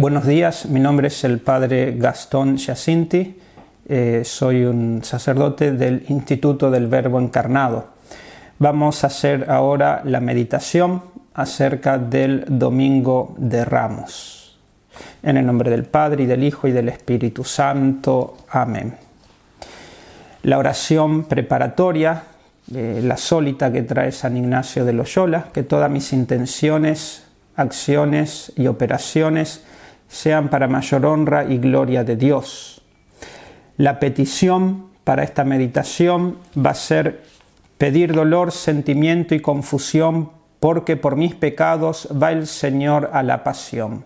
Buenos días, mi nombre es el padre Gastón Giacinti, eh, soy un sacerdote del Instituto del Verbo Encarnado. Vamos a hacer ahora la meditación acerca del Domingo de Ramos. En el nombre del Padre y del Hijo y del Espíritu Santo. Amén. La oración preparatoria, eh, la sólita que trae San Ignacio de Loyola, que todas mis intenciones, acciones y operaciones sean para mayor honra y gloria de Dios. La petición para esta meditación va a ser pedir dolor, sentimiento y confusión porque por mis pecados va el Señor a la pasión.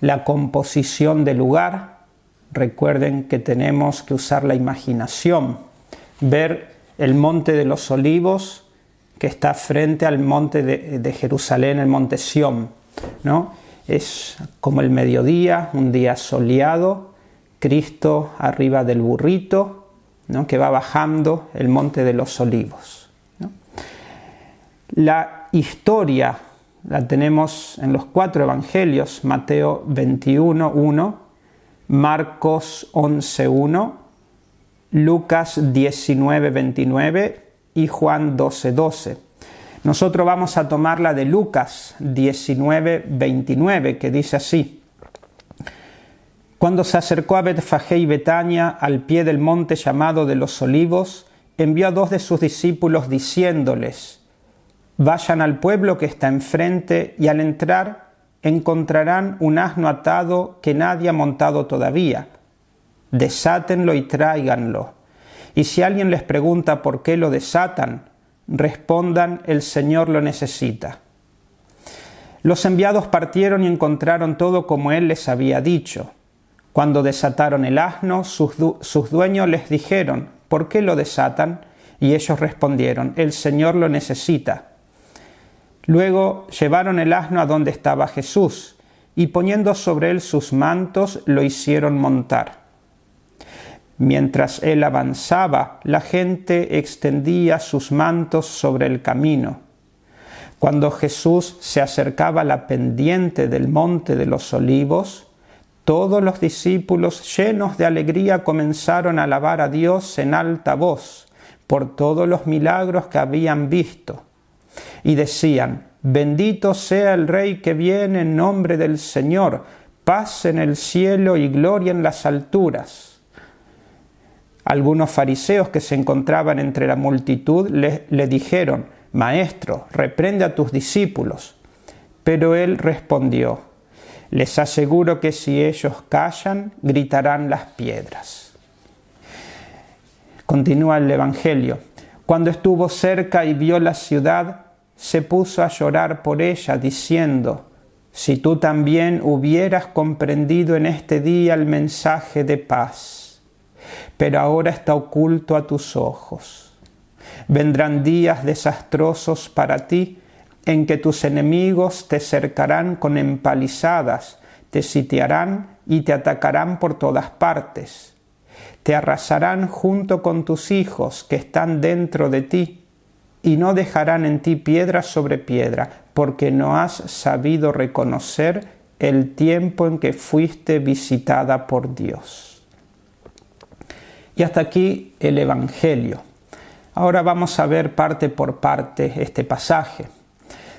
La composición del lugar, recuerden que tenemos que usar la imaginación, ver el monte de los olivos que está frente al monte de, de Jerusalén, el monte Sión, ¿no? Es como el mediodía, un día soleado, Cristo arriba del burrito, ¿no? que va bajando el monte de los olivos. La historia la tenemos en los cuatro evangelios, Mateo 21, 1, Marcos 11, 1, Lucas 19, 29 y Juan 12, 12. Nosotros vamos a tomar la de Lucas 19, 29, que dice así. Cuando se acercó a Betfagé y Betania, al pie del monte llamado de los olivos, envió a dos de sus discípulos diciéndoles, Vayan al pueblo que está enfrente y al entrar encontrarán un asno atado que nadie ha montado todavía. Desátenlo y tráiganlo. Y si alguien les pregunta por qué lo desatan, respondan, el Señor lo necesita. Los enviados partieron y encontraron todo como Él les había dicho. Cuando desataron el asno, sus, sus, dueños les dijeron, ¿por qué lo desatan? Y ellos respondieron, el Señor lo necesita. Luego llevaron el asno a donde estaba Jesús, y poniendo sobre él sus mantos, lo hicieron montar. Mientras él avanzaba, la gente extendía sus mantos sobre el camino. Cuando Jesús se acercaba a la pendiente del monte de los olivos, todos los discípulos llenos de alegría comenzaron a alabar a Dios en alta voz por todos los milagros que habían visto. Y decían, bendito sea el Rey que viene en nombre del Señor, paz en el cielo y gloria en las alturas. Algunos fariseos que se encontraban entre la multitud le, le, dijeron, Maestro, reprende a tus discípulos. Pero él respondió, Les aseguro que si ellos callan, gritarán las piedras. Continúa el Evangelio. Cuando estuvo cerca y vio la ciudad, se puso a llorar por ella, diciendo, Si tú también hubieras comprendido en este día el mensaje de paz pero ahora está oculto a tus ojos. Vendrán días desastrosos para ti en que tus enemigos te cercarán con empalizadas, te sitiarán y te atacarán por todas partes. Te arrasarán junto con tus hijos que están dentro de ti, y no dejarán en ti piedra sobre piedra, porque no has sabido reconocer el tiempo en que fuiste visitada por Dios. Y hasta aquí el Evangelio. Ahora vamos a ver parte por parte este pasaje.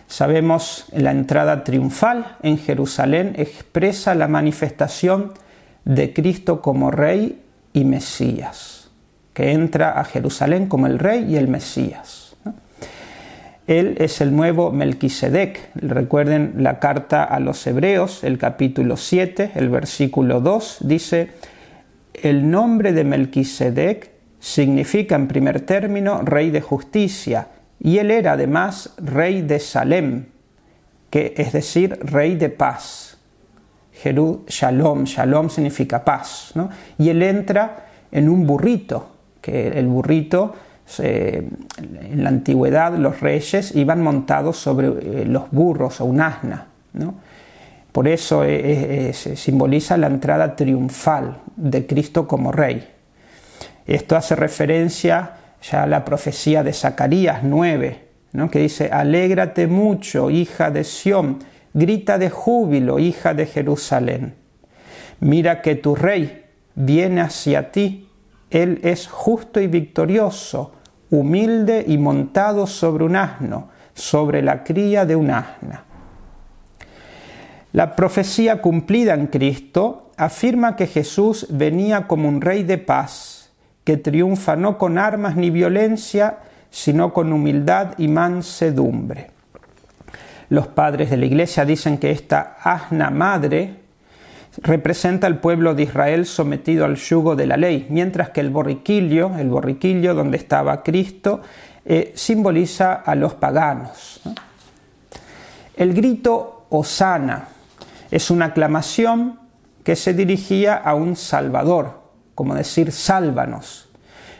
Sabemos la entrada triunfal en Jerusalén expresa la manifestación de Cristo como Rey y Mesías, que entra a Jerusalén como el Rey y el Mesías. Él es el nuevo Melquisedec. Recuerden la carta a los Hebreos, el capítulo 7, el versículo 2, dice, el nombre de Melquisedec significa en primer término rey de justicia y él era además rey de Salem, que es decir, rey de paz. Jerú, shalom, shalom significa paz, ¿no? Y él entra en un burrito, que el burrito, en la antigüedad los reyes iban montados sobre eh, los burros o un asna, ¿no? Por eso se simboliza la entrada triunfal de Cristo como Rey. Esto hace referencia ya a la profecía de Zacarías 9, ¿no? que dice, Alégrate mucho, hija de Sión, grita de júbilo, hija de Jerusalén. Mira que tu rey viene hacia ti, él es justo y victorioso, humilde y montado sobre un asno, sobre la cría de un asna. La profecía cumplida en Cristo afirma que Jesús venía como un rey de paz, que triunfa no con armas ni violencia, sino con humildad y mansedumbre. Los padres de la iglesia dicen que esta asna madre representa al pueblo de Israel sometido al yugo de la ley, mientras que el borriquillo, el borriquillo donde estaba Cristo, eh, simboliza a los paganos. El grito Osana es una aclamación que se dirigía a un Salvador, como decir sálvanos,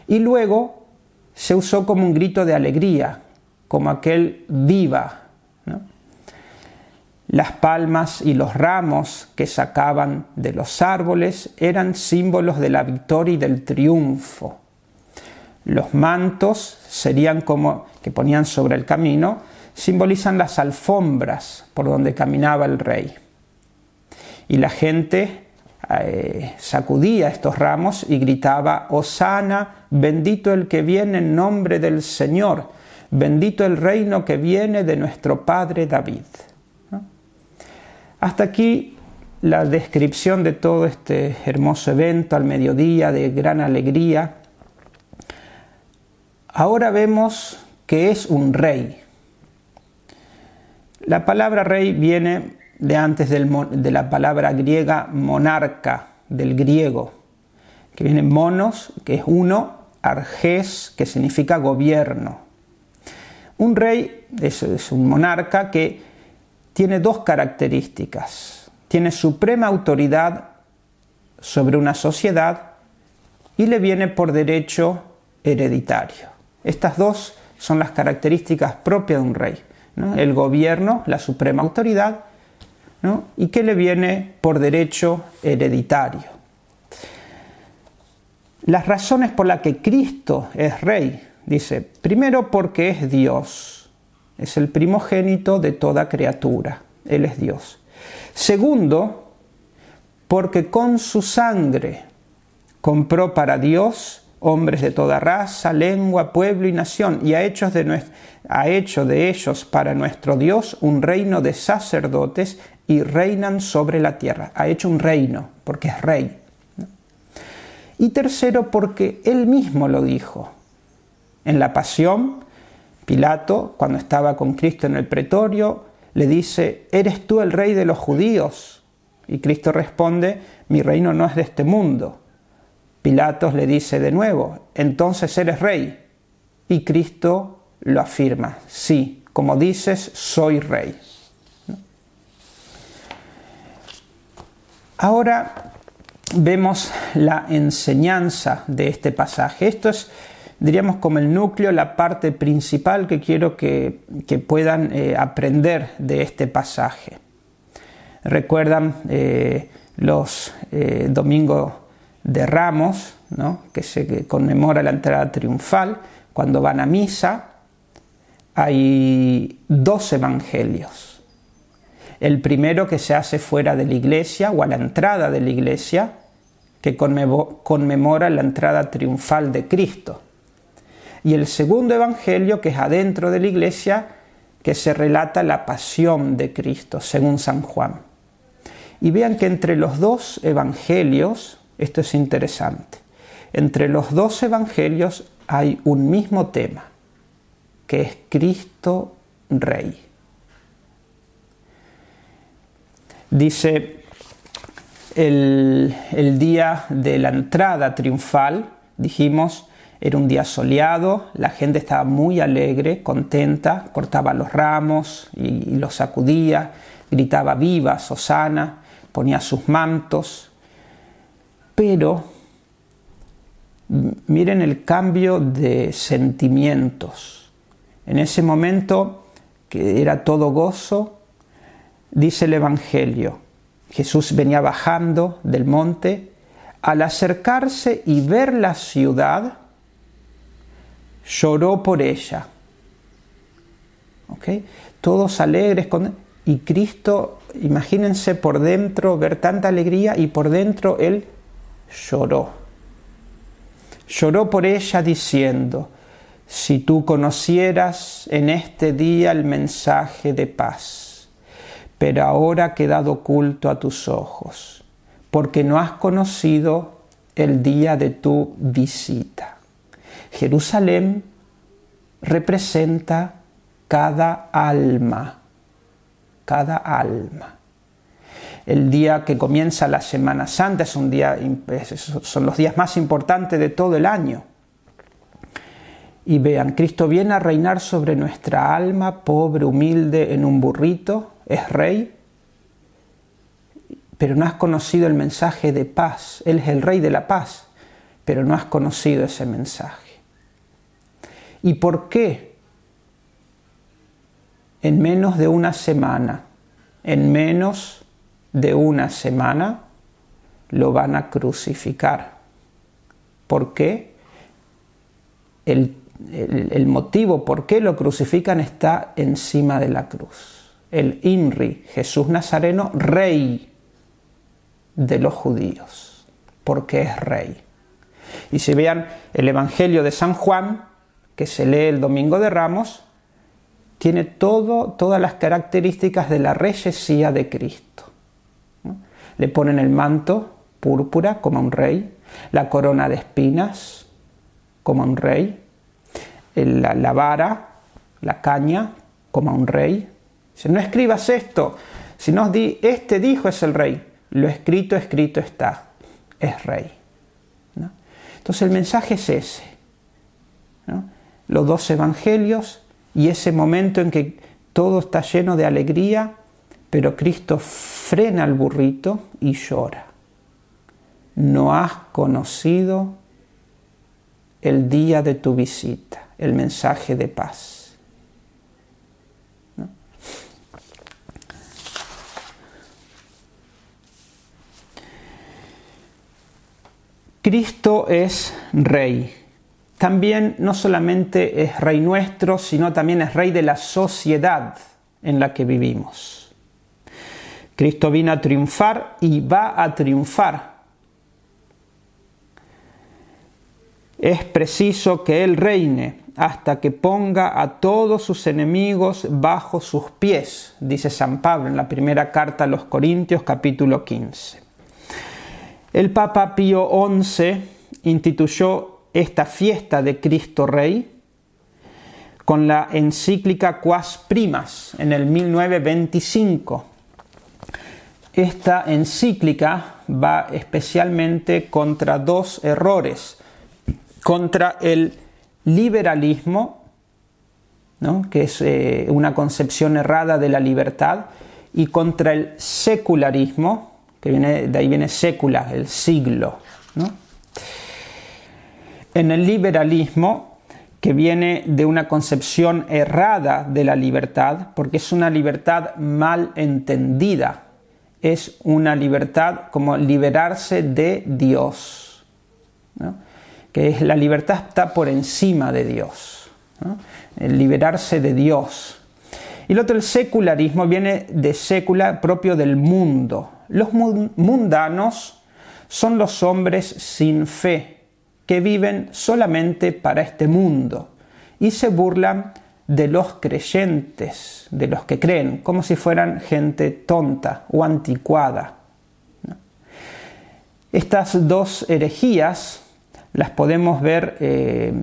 y luego se usó como un grito de alegría, como aquel viva. Las palmas y los ramos que sacaban de los árboles eran símbolos de la victoria y del triunfo. Los mantos serían como que ponían sobre el camino, simbolizan las alfombras por donde caminaba el rey. Y la gente eh, sacudía estos ramos y gritaba, Osana, bendito el que viene en nombre del Señor, bendito el reino que viene de nuestro Padre David. Hasta aquí la descripción de todo este hermoso evento al mediodía de gran alegría Ahora vemos que es un rey. La palabra rey viene de antes de la palabra griega monarca, del griego, que viene monos, que es uno, arges, que significa gobierno. Un rey es un monarca que tiene dos características. Tiene suprema autoridad sobre una sociedad y le viene por derecho hereditario. Estas dos son las características propias de un rey. El gobierno, la suprema autoridad, y que le viene por derecho hereditario. Las razones por las que Cristo es rey, dice, primero porque es Dios, es el primogénito de toda criatura, Él es Dios. Segundo, porque con su sangre compró para Dios hombres de toda raza, lengua, pueblo y nación, y ha hecho de, de ellos para nuestro Dios un reino de sacerdotes y reinan sobre la tierra. Ha hecho un reino, porque es rey. Y tercero, porque él mismo lo dijo. En la pasión, Pilato, cuando estaba con Cristo en el pretorio, le dice, ¿eres tú el rey de los judíos? Y Cristo responde, mi reino no es de este mundo. Pilatos le dice de nuevo, entonces eres rey. Y Cristo lo afirma, sí, como dices, soy rey. Ahora vemos la enseñanza de este pasaje. Esto es, diríamos, como el núcleo, la parte principal que quiero que, puedan eh, aprender de este pasaje. Recuerdan eh, los eh, domingos de Ramos, que se conmemora la entrada triunfal, cuando van a misa, hay dos evangelios. El primero que se hace fuera de la iglesia o a la entrada de la iglesia, que conmemora la entrada triunfal de Cristo. Y el segundo evangelio que es adentro de la iglesia, que se relata la pasión de Cristo, según San Juan. Y vean que entre los dos evangelios, esto es interesante. Entre los dos evangelios hay un mismo tema, que es Cristo Rey. Dice el, el, día de la entrada triunfal, dijimos, era un día soleado, la gente estaba muy alegre, contenta, cortaba los ramos y, y los sacudía, gritaba viva, Sosana, ponía sus mantos, pero miren el cambio de sentimientos. En ese momento, que era todo gozo, dice el Evangelio, Jesús venía bajando del monte, al acercarse y ver la ciudad, lloró por ella. Todos alegres, Y Cristo, imagínense por dentro ver tanta alegría y por dentro Él lloró. Lloró por ella diciendo, si tú conocieras en este día el mensaje de paz, pero ahora ha quedado oculto a tus ojos, porque no has conocido el día de tu visita. Jerusalén representa cada alma, cada alma. El día que comienza la Semana Santa es un día, son los días más importantes de todo el año. Y vean, Cristo viene a reinar sobre nuestra alma, pobre, humilde, en un burrito, es rey, pero no has conocido el mensaje de paz. Él es el rey de la paz, pero no has conocido ese mensaje. ¿Y por qué? En menos de una semana, en menos de una semana, lo van a crucificar. ¿Por qué? El, el, motivo por qué lo crucifican está encima de la cruz. El INRI, Jesús Nazareno, rey de los judíos, porque es rey. Y si vean el Evangelio de San Juan, que se lee el Domingo de Ramos, tiene todo, todas las características de la reyesía de Cristo. Le ponen el manto púrpura como un rey, la corona de espinas como un rey, la, la vara, la caña como un rey. Si no escribas esto, si no di, este dijo es el rey, lo escrito, escrito está, es rey. Entonces el mensaje es ese. Los dos evangelios y ese momento en que todo está lleno de alegría, pero Cristo frena al burrito y llora. No has conocido el día de tu visita, el mensaje de paz. Cristo es rey. También no solamente es rey nuestro, sino también es rey de la sociedad en la que vivimos. Cristo vino a triunfar y va a triunfar. Es preciso que Él reine hasta que ponga a todos sus enemigos bajo sus pies, dice San Pablo en la primera carta a los Corintios capítulo 15. El Papa Pío XI instituyó esta fiesta de Cristo Rey con la encíclica Quas Primas en el 1925. Esta encíclica va especialmente contra dos errores, contra el liberalismo, que es eh, una concepción errada de la libertad, y contra el secularismo, que viene, de ahí viene sécula, el siglo. En el liberalismo, que viene de una concepción errada de la libertad, porque es una libertad mal entendida, es una libertad como liberarse de Dios, que es la libertad está por encima de Dios, el liberarse de Dios. Y el otro, el secularismo, viene de sécula propio del mundo, los mundanos son los hombres sin fe, que viven solamente para este mundo y se burlan de los creyentes, de los que creen, como si fueran gente tonta o anticuada. Estas dos herejías las podemos ver eh,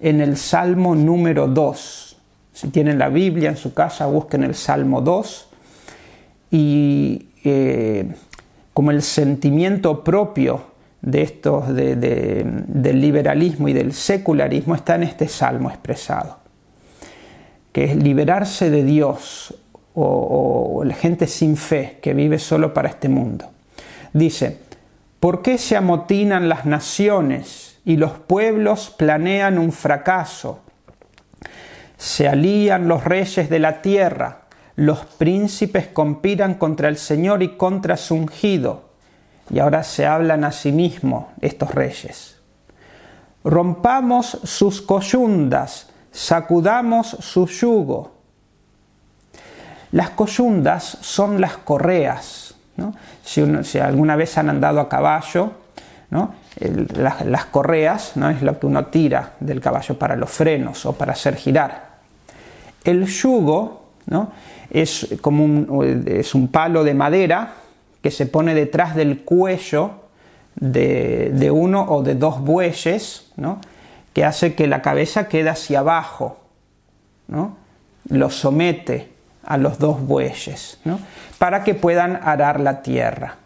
en el Salmo número 2. Si tienen la Biblia en su casa, busquen el Salmo 2 y eh, como el sentimiento propio de estos del liberalismo y del secularismo está en este salmo expresado, que es liberarse de Dios o, o la gente sin fe que vive solo para este mundo. Dice, ¿por qué se amotinan las naciones y los pueblos planean un fracaso? Se alían los reyes de la tierra los príncipes conspiran contra el Señor y contra su ungido. Y ahora se hablan a sí mismos estos reyes. Rompamos sus coyundas, sacudamos su yugo. Las coyundas son las correas. Si, alguna vez han andado a caballo, las, correas ¿no? es lo que uno tira del caballo para los frenos o para hacer girar. El yugo es, como un, es un palo de madera que se pone detrás del cuello de, uno o de dos bueyes, que hace que la cabeza quede hacia abajo, ¿no? lo somete a los dos bueyes, para que puedan arar la tierra.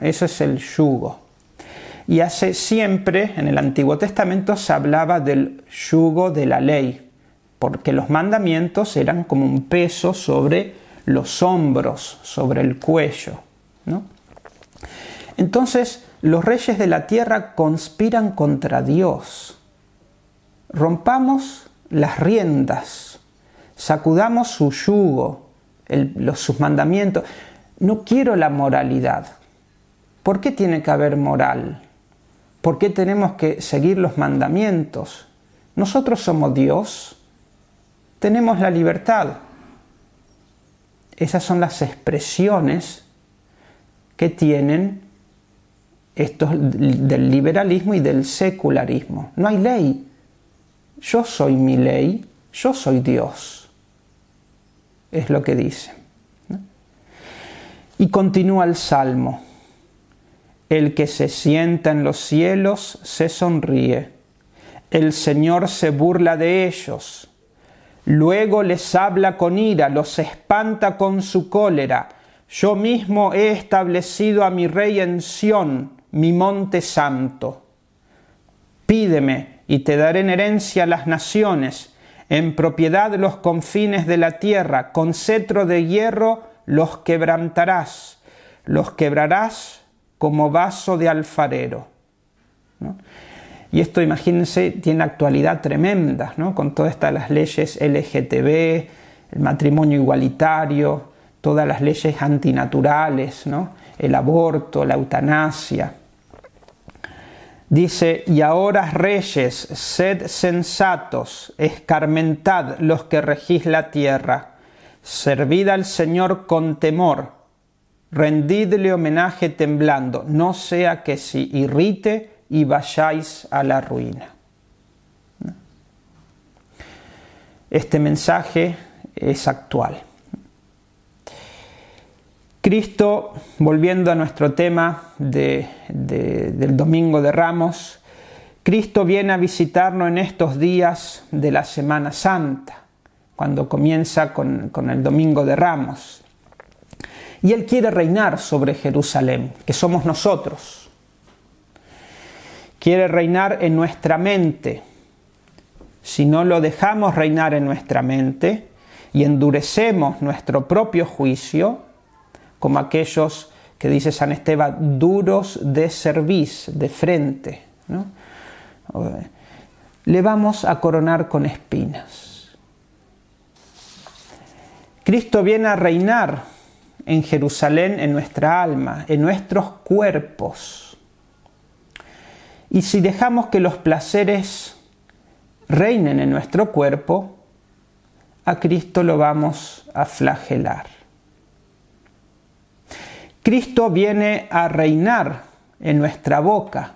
Eso es el yugo. Y hace siempre, en el Antiguo Testamento, se hablaba del yugo de la ley, porque los mandamientos eran como un peso sobre los hombros, sobre el cuello. Entonces, los reyes de la tierra conspiran contra Dios. Rompamos las riendas, sacudamos su yugo, los, sus mandamientos. No quiero la moralidad. ¿Por qué tiene que haber moral? ¿Por qué tenemos que seguir los mandamientos? Nosotros somos Dios, tenemos la libertad. Esas son las expresiones que tienen estos del liberalismo y del secularismo. No hay ley. Yo soy mi ley, yo soy Dios. Es lo que dice. Y continúa el Salmo. El que se sienta en los cielos se sonríe. El Señor se burla de ellos. Luego les habla con ira, los espanta con su cólera. Yo mismo he establecido a mi rey en Sión, mi monte santo. Pídeme y te daré en herencia las naciones, en propiedad los confines de la tierra, con cetro de hierro los quebrantarás, los quebrarás como vaso de alfarero. Y esto, imagínense, tiene actualidad tremenda, ¿no? con todas estas las leyes LGTB, el matrimonio igualitario, todas las leyes antinaturales, ¿no? el aborto, la eutanasia. Dice, y ahora reyes, sed sensatos, escarmentad los que regís la tierra, servid al Señor con temor, rendidle homenaje temblando, no sea que se irrite y vayáis a la ruina. Este mensaje es actual. Cristo, volviendo a nuestro tema del Domingo de Ramos, Cristo viene a visitarnos en estos días de la Semana Santa, cuando comienza con, con el Domingo de Ramos. Y Él quiere reinar sobre Jerusalén, que somos nosotros. Quiere reinar en nuestra mente. Si no lo dejamos reinar en nuestra mente y endurecemos nuestro propio juicio, como aquellos que dice San Esteban, duros de cerviz, de frente, le vamos a coronar con espinas. Cristo viene a reinar en Jerusalén, en nuestra alma, en nuestros cuerpos. Y si dejamos que los placeres reinen en nuestro cuerpo, a Cristo lo vamos a flagelar. Cristo viene a reinar en nuestra boca.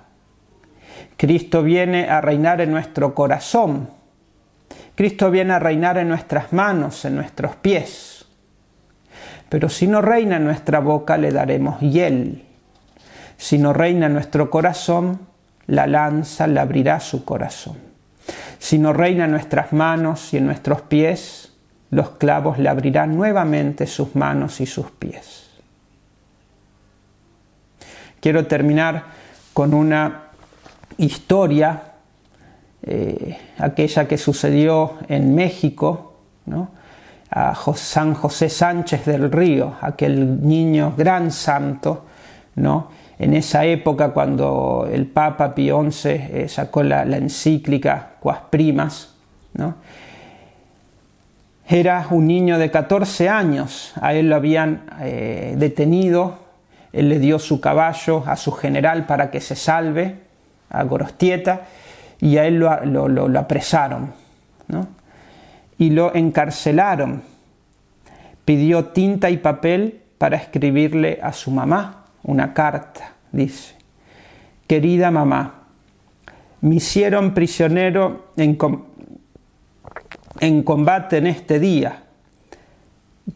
Cristo viene a reinar en nuestro corazón. Cristo viene a reinar en nuestras manos, en nuestros pies. Pero si no reina en nuestra boca, le daremos hiel. Si no reina en nuestro corazón, la lanza le abrirá su corazón. Si no reina en nuestras manos y en nuestros pies, los clavos le abrirán nuevamente sus manos y sus pies. Quiero terminar con una historia, eh, aquella que sucedió en México, ¿no? a San José Sánchez del Río, aquel niño gran santo, ¿no? En esa época cuando el Papa Pío XI eh, sacó la, encíclica Quas Primas, ¿no? Era un niño de 14 años, a él lo habían eh, detenido, él le dio su caballo a su general para que se salve, a Gorostieta, y a él lo, lo apresaron. ¿no? y lo encarcelaron. pidió tinta y papel para escribirle a su mamá una carta. Dice, querida mamá, me hicieron prisionero en, en combate en este día.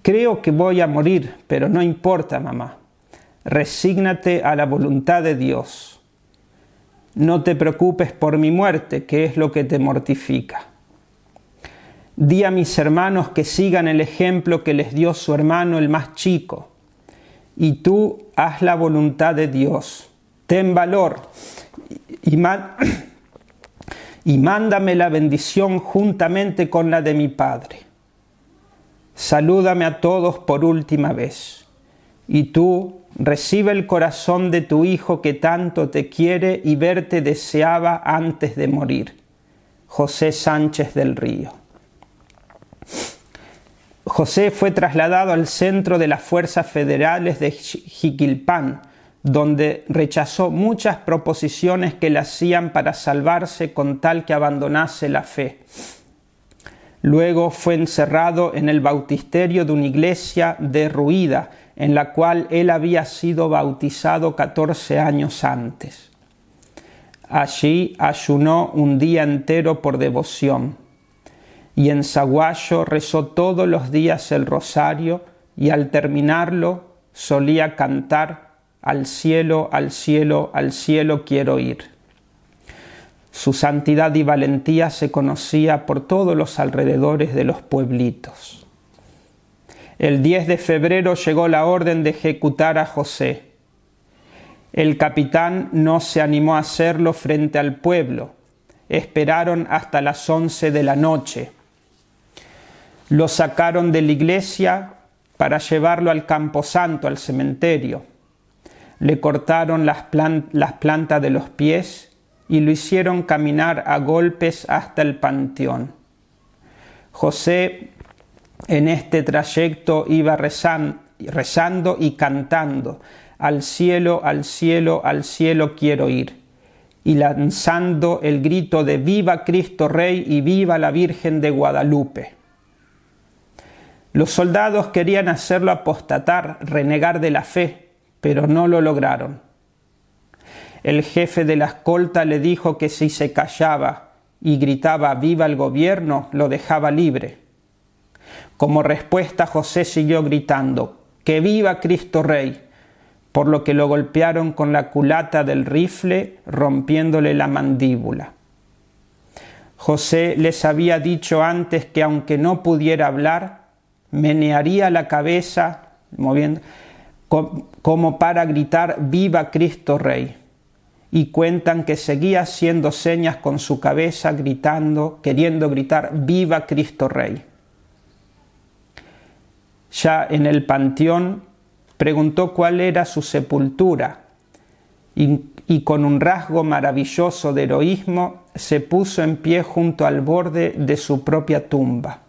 Creo que voy a morir, pero no importa, mamá. Resígnate a la voluntad de Dios. No te preocupes por mi muerte, que es lo que te mortifica. Di a mis hermanos que sigan el ejemplo que les dio su hermano el más chico. Y tú haz la voluntad de Dios. Ten valor y, y mándame la bendición juntamente con la de mi Padre. Salúdame a todos por última vez. Y tú recibe el corazón de tu Hijo que tanto te quiere y verte deseaba antes de morir. José Sánchez del Río. José fue trasladado al centro de las fuerzas federales de Jiquilpan, donde rechazó muchas proposiciones que le hacían para salvarse con tal que abandonase la fe. Luego fue encerrado en el bautisterio de una iglesia derruida, en la cual él había sido bautizado 14 años antes. Allí ayunó un día entero por devoción, y en Zaguayo rezó todos los días el rosario, y al terminarlo solía cantar al cielo, al cielo, al cielo quiero ir. Su santidad y valentía se conocía por todos los alrededores de los pueblitos. El 10 de febrero llegó la orden de ejecutar a José. El capitán no se animó a hacerlo frente al pueblo. Esperaron hasta las once de la noche. Lo sacaron de la iglesia para llevarlo al camposanto, al cementerio le cortaron las, plantas de los pies y lo hicieron caminar a golpes hasta el panteón. José en este trayecto iba rezando y cantando, al cielo, al cielo, al cielo quiero ir, y lanzando el grito de Viva Cristo Rey y viva la Virgen de Guadalupe. Los soldados querían hacerlo apostatar, renegar de la fe, pero no lo lograron. El jefe de la escolta le dijo que si se callaba y gritaba viva el gobierno, lo dejaba libre. Como respuesta José siguió gritando que viva Cristo Rey, por lo que lo golpearon con la culata del rifle, rompiéndole la mandíbula. José les había dicho antes que aunque no pudiera hablar, menearía la cabeza, moviendo, como para gritar Viva Cristo Rey. Y cuentan que seguía haciendo señas con su cabeza, gritando, queriendo gritar Viva Cristo Rey. Ya en el panteón preguntó cuál era su sepultura y, con un rasgo maravilloso de heroísmo se puso en pie junto al borde de su propia tumba.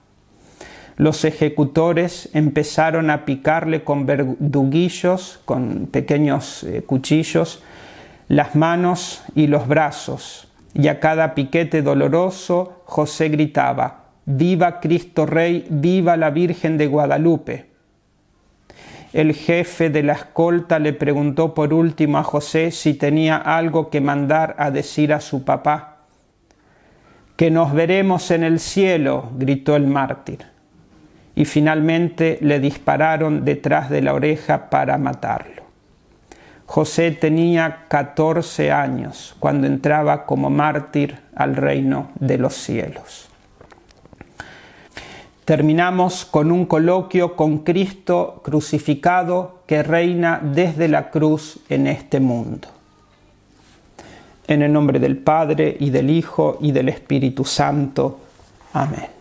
Los ejecutores empezaron a picarle con verduguillos, con pequeños eh, cuchillos, las manos y los brazos, y a cada piquete doloroso José gritaba, Viva Cristo Rey, viva la Virgen de Guadalupe. El jefe de la escolta le preguntó por último a José si tenía algo que mandar a decir a su papá. Que nos veremos en el cielo, gritó el mártir y finalmente le dispararon detrás de la oreja para matarlo. José tenía 14 años cuando entraba como mártir al reino de los cielos. Terminamos con un coloquio con Cristo crucificado que reina desde la cruz en este mundo. En el nombre del Padre y del Hijo y del Espíritu Santo. Amén.